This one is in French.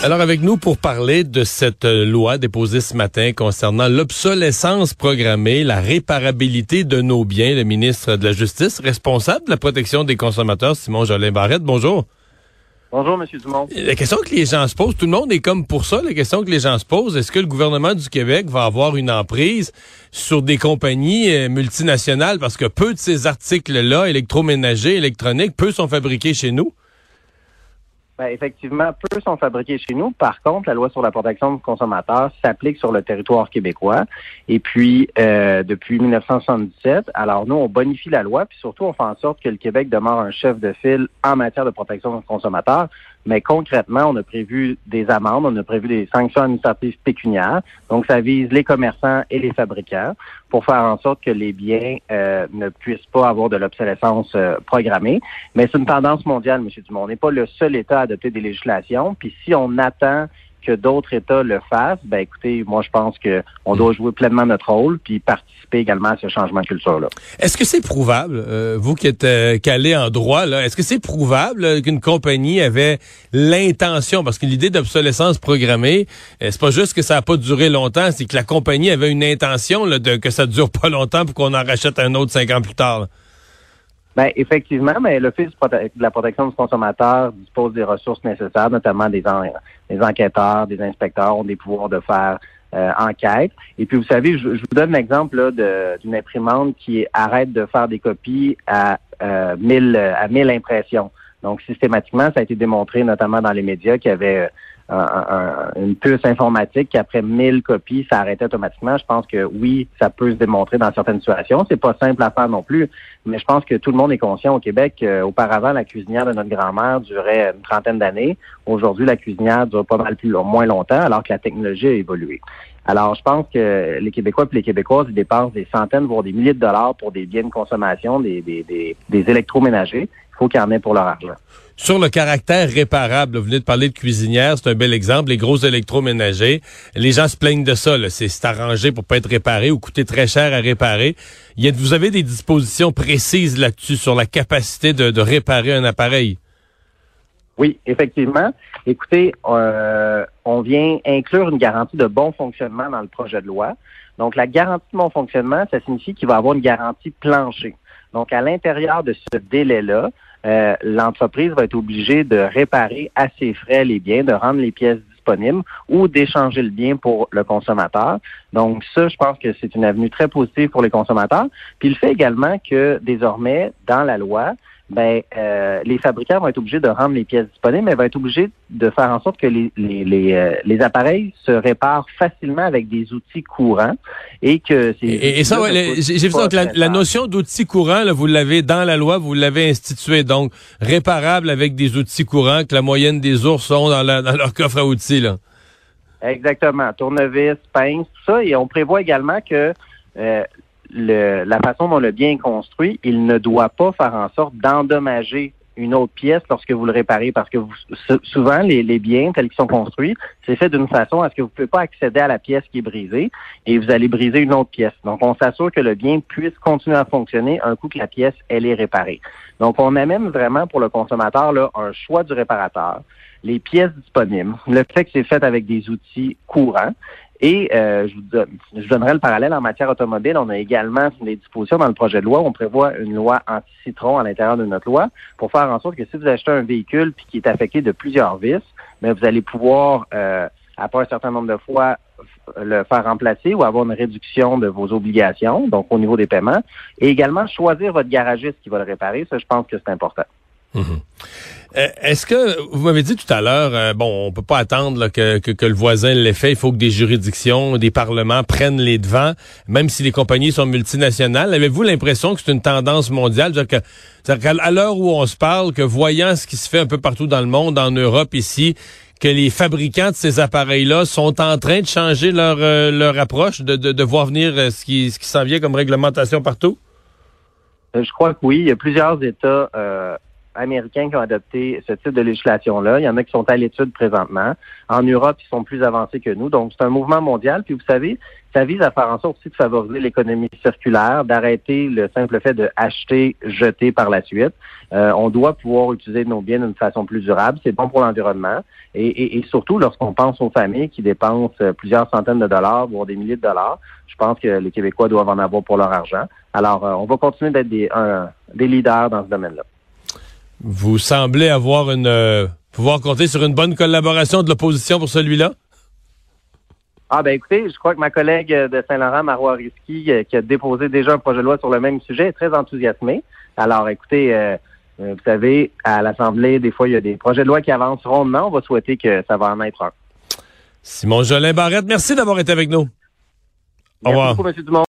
Alors avec nous pour parler de cette euh, loi déposée ce matin concernant l'obsolescence programmée, la réparabilité de nos biens, le ministre de la Justice, responsable de la protection des consommateurs, Simon Jolin Barrette. Bonjour. Bonjour, M. Dumont. La question que les gens se posent, tout le monde est comme pour ça, la question que les gens se posent, est-ce que le gouvernement du Québec va avoir une emprise sur des compagnies euh, multinationales? Parce que peu de ces articles-là, électroménagers, électroniques, peu sont fabriqués chez nous? Ben, effectivement, peu sont fabriqués chez nous. Par contre, la loi sur la protection du consommateur s'applique sur le territoire québécois. Et puis, euh, depuis 1977, alors nous, on bonifie la loi, puis surtout, on fait en sorte que le Québec demeure un chef de file en matière de protection du consommateur. Mais concrètement, on a prévu des amendes, on a prévu des sanctions administratives pécuniaires. Donc, ça vise les commerçants et les fabricants pour faire en sorte que les biens euh, ne puissent pas avoir de l'obsolescence euh, programmée. Mais c'est une tendance mondiale, M. Dumont. On n'est pas le seul État à adopter des législations. Puis si on attend que d'autres États le fassent, ben écoutez, moi je pense que on doit jouer pleinement notre rôle puis participer également à ce changement de culture-là. Est-ce que c'est prouvable, euh, vous qui êtes euh, calé en droit, là, est-ce que c'est prouvable euh, qu'une compagnie avait l'intention, parce que l'idée d'obsolescence programmée, c'est pas juste que ça a pas duré longtemps, c'est que la compagnie avait une intention là, de que ça dure pas longtemps pour qu'on en rachète un autre cinq ans plus tard. Ben, effectivement, mais l'Office de la protection du consommateur dispose des ressources nécessaires, notamment des, enquêteurs, des inspecteurs ont des pouvoirs de faire euh, enquête. Et puis, vous savez, je, vous donne l'exemple d'une imprimante qui arrête de faire des copies à euh, 1000 à 1000 impressions. Donc, systématiquement, ça a été démontré, notamment dans les médias, qu'il y avait une puce informatique qui, après 1000 copies, ça arrêtait automatiquement. Je pense que oui, ça peut se démontrer dans certaines situations. C'est pas simple à faire non plus, mais je pense que tout le monde est conscient au Québec auparavant, la cuisinière de notre grand-mère durait une trentaine d'années. Aujourd'hui, la cuisinière dure pas mal plus moins longtemps, alors que la technologie a évolué. Alors, je pense que les Québécois et les Québécoises dépensent des centaines, voire des milliers de dollars pour des biens de consommation, des, des, des électroménagers. Faut qu'ils en aient pour leur argent. Sur le caractère réparable, vous venez de parler de cuisinière, c'est un bel exemple, les gros électroménagers. Les gens se plaignent de ça, c'est arrangé pour pas être réparé ou coûter très cher à réparer. Y a, vous avez des dispositions précises là-dessus sur la capacité de, de, réparer un appareil? Oui, effectivement. Écoutez, euh, on vient inclure une garantie de bon fonctionnement dans le projet de loi. Donc, la garantie de bon fonctionnement, ça signifie qu'il va avoir une garantie plancher. Donc, à l'intérieur de ce délai-là, euh, l'entreprise va être obligée de réparer à ses frais les biens, de rendre les pièces disponibles ou d'échanger le bien pour le consommateur. Donc ça, je pense que c'est une avenue très positive pour les consommateurs. Puis il fait également que désormais, dans la loi, ben, euh, les fabricants vont être obligés de rendre les pièces disponibles, mais vont être obligés de faire en sorte que les, les, les, euh, les appareils se réparent facilement avec des outils courants et que c'est... Et, ça, j'ai vu ça, la, la, notion d'outils courants, là, vous l'avez dans la loi, vous l'avez institué, donc réparable avec des outils courants que la moyenne des ours ont dans, la, dans leur coffre à outils. Là. Exactement, tournevis, pince, tout ça, et on prévoit également que euh, la façon dont le bien est construit, il ne doit pas faire en sorte d'endommager une autre pièce lorsque vous le réparez, parce que souvent, les, les, biens tels qu'ils sont construits, c'est fait d'une façon à ce que vous ne pouvez pas accéder à la pièce qui est brisée et vous allez briser une autre pièce. Donc, on s'assure que le bien puisse continuer à fonctionner un coup que la pièce, elle est réparée. Donc, on amène vraiment pour le consommateur là, un choix du réparateur, les pièces disponibles, le fait que c'est fait avec des outils courants et euh, je, vous donne, je donnerai le parallèle en matière automobile. On a également des dispositions dans le projet de loi. On prévoit une loi anti-citron à l'intérieur de notre loi pour faire en sorte que si vous achetez un véhicule puis qui est affecté de plusieurs vis, mais vous allez pouvoir, euh, après un certain nombre de fois, le faire remplacer ou avoir une réduction de vos obligations, donc au niveau des paiements, et également choisir votre garagiste qui va le réparer. Ça, je pense que c'est important. Mhm. Euh, est-ce que vous m'avez dit tout à l'heure, euh, bon, on peut pas attendre que, le voisin l'ait fait. Il faut que des juridictions, des parlements prennent les devants, même si les compagnies sont multinationales. Avez-vous l'impression que c'est une tendance mondiale, que, à l'heure où on se parle, que voyant ce qui se fait un peu partout dans le monde, en Europe ici, que les fabricants de ces appareils-là sont en train de changer leur euh, approche, de, voir venir ce qui ce qui s'en vient comme réglementation partout? Je crois que oui. Il y a plusieurs États américains qui ont adopté ce type de législation-là. Il y en a qui sont à l'étude présentement. En Europe, ils sont plus avancés que nous. Donc, c'est un mouvement mondial. Puis, vous savez, ça vise à faire en sorte aussi de favoriser l'économie circulaire, d'arrêter le simple fait de acheter, jeter par la suite. Euh, on doit pouvoir utiliser nos biens d'une façon plus durable. C'est bon pour l'environnement. Et, et, surtout, lorsqu'on pense aux familles qui dépensent plusieurs centaines de dollars, voire des milliers de dollars, je pense que les Québécois doivent en avoir pour leur argent. Alors, euh, on va continuer d'être des, des leaders dans ce domaine-là. Vous semblez avoir une euh, pouvoir compter sur une bonne collaboration de l'opposition pour celui-là? Ah ben écoutez, je crois que ma collègue de Saint-Laurent, Marois Risky, euh, qui a déposé déjà un projet de loi sur le même sujet, est très enthousiasmée. Alors écoutez, euh, vous savez, à l'Assemblée, des fois, il y a des projets de loi qui avancent rondement. On va souhaiter que ça va en être un. Simon Jolin Barrette, merci d'avoir été avec nous. Au revoir. Merci beaucoup, M. Dumont.